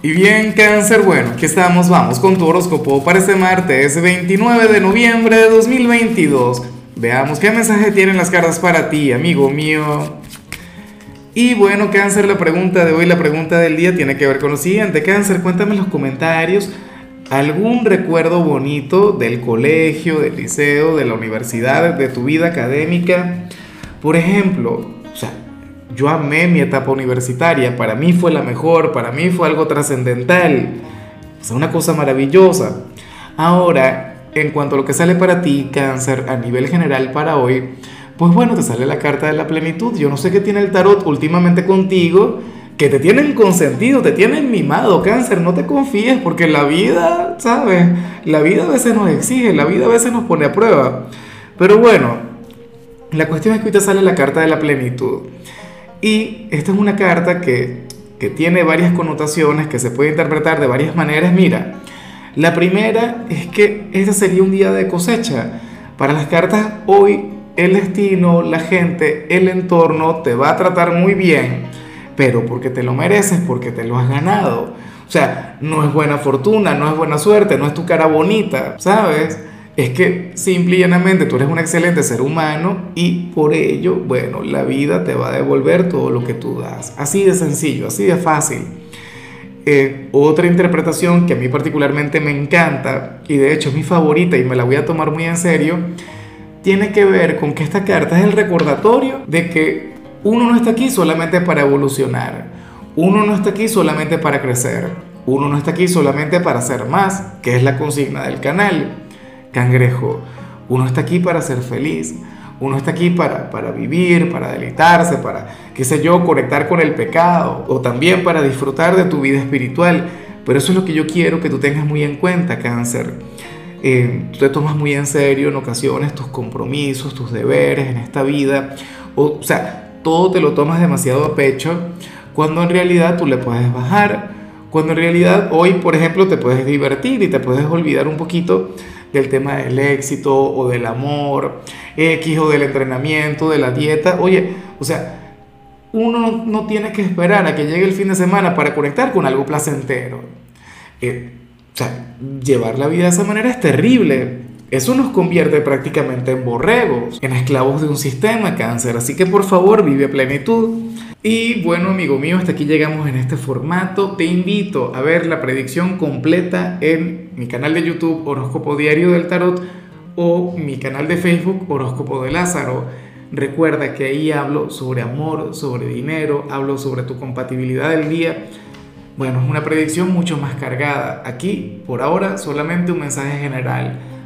Y bien, cáncer, bueno, aquí estamos, vamos con tu horóscopo para este martes 29 de noviembre de 2022. Veamos qué mensaje tienen las cartas para ti, amigo mío. Y bueno, cáncer, la pregunta de hoy, la pregunta del día tiene que ver con lo siguiente. Cáncer, cuéntame en los comentarios algún recuerdo bonito del colegio, del liceo, de la universidad, de tu vida académica. Por ejemplo, o sea, yo amé mi etapa universitaria, para mí fue la mejor, para mí fue algo trascendental, es una cosa maravillosa. Ahora, en cuanto a lo que sale para ti, cáncer, a nivel general para hoy, pues bueno, te sale la carta de la plenitud. Yo no sé qué tiene el tarot últimamente contigo, que te tienen consentido, te tienen mimado, cáncer, no te confíes porque la vida, ¿sabes? La vida a veces nos exige, la vida a veces nos pone a prueba. Pero bueno, la cuestión es que hoy te sale la carta de la plenitud. Y esta es una carta que, que tiene varias connotaciones, que se puede interpretar de varias maneras. Mira, la primera es que este sería un día de cosecha. Para las cartas hoy el destino, la gente, el entorno te va a tratar muy bien, pero porque te lo mereces, porque te lo has ganado. O sea, no es buena fortuna, no es buena suerte, no es tu cara bonita, ¿sabes? Es que simple y llanamente tú eres un excelente ser humano y por ello, bueno, la vida te va a devolver todo lo que tú das. Así de sencillo, así de fácil. Eh, otra interpretación que a mí particularmente me encanta y de hecho es mi favorita y me la voy a tomar muy en serio, tiene que ver con que esta carta es el recordatorio de que uno no está aquí solamente para evolucionar, uno no está aquí solamente para crecer, uno no está aquí solamente para ser más, que es la consigna del canal cangrejo. Uno está aquí para ser feliz. Uno está aquí para, para vivir, para deleitarse, para, qué sé yo, conectar con el pecado o también para disfrutar de tu vida espiritual. Pero eso es lo que yo quiero que tú tengas muy en cuenta, cáncer. Eh, tú te tomas muy en serio en ocasiones tus compromisos, tus deberes en esta vida. O, o sea, todo te lo tomas demasiado a pecho cuando en realidad tú le puedes bajar. Cuando en realidad hoy, por ejemplo, te puedes divertir y te puedes olvidar un poquito del tema del éxito o del amor, X o del entrenamiento, de la dieta. Oye, o sea, uno no tiene que esperar a que llegue el fin de semana para conectar con algo placentero. Eh, o sea, llevar la vida de esa manera es terrible. Eso nos convierte prácticamente en borregos, en esclavos de un sistema cáncer. Así que por favor, vive a plenitud. Y bueno, amigo mío, hasta aquí llegamos en este formato. Te invito a ver la predicción completa en mi canal de YouTube Horóscopo Diario del Tarot o mi canal de Facebook Horóscopo de Lázaro. Recuerda que ahí hablo sobre amor, sobre dinero, hablo sobre tu compatibilidad del día. Bueno, es una predicción mucho más cargada. Aquí, por ahora, solamente un mensaje general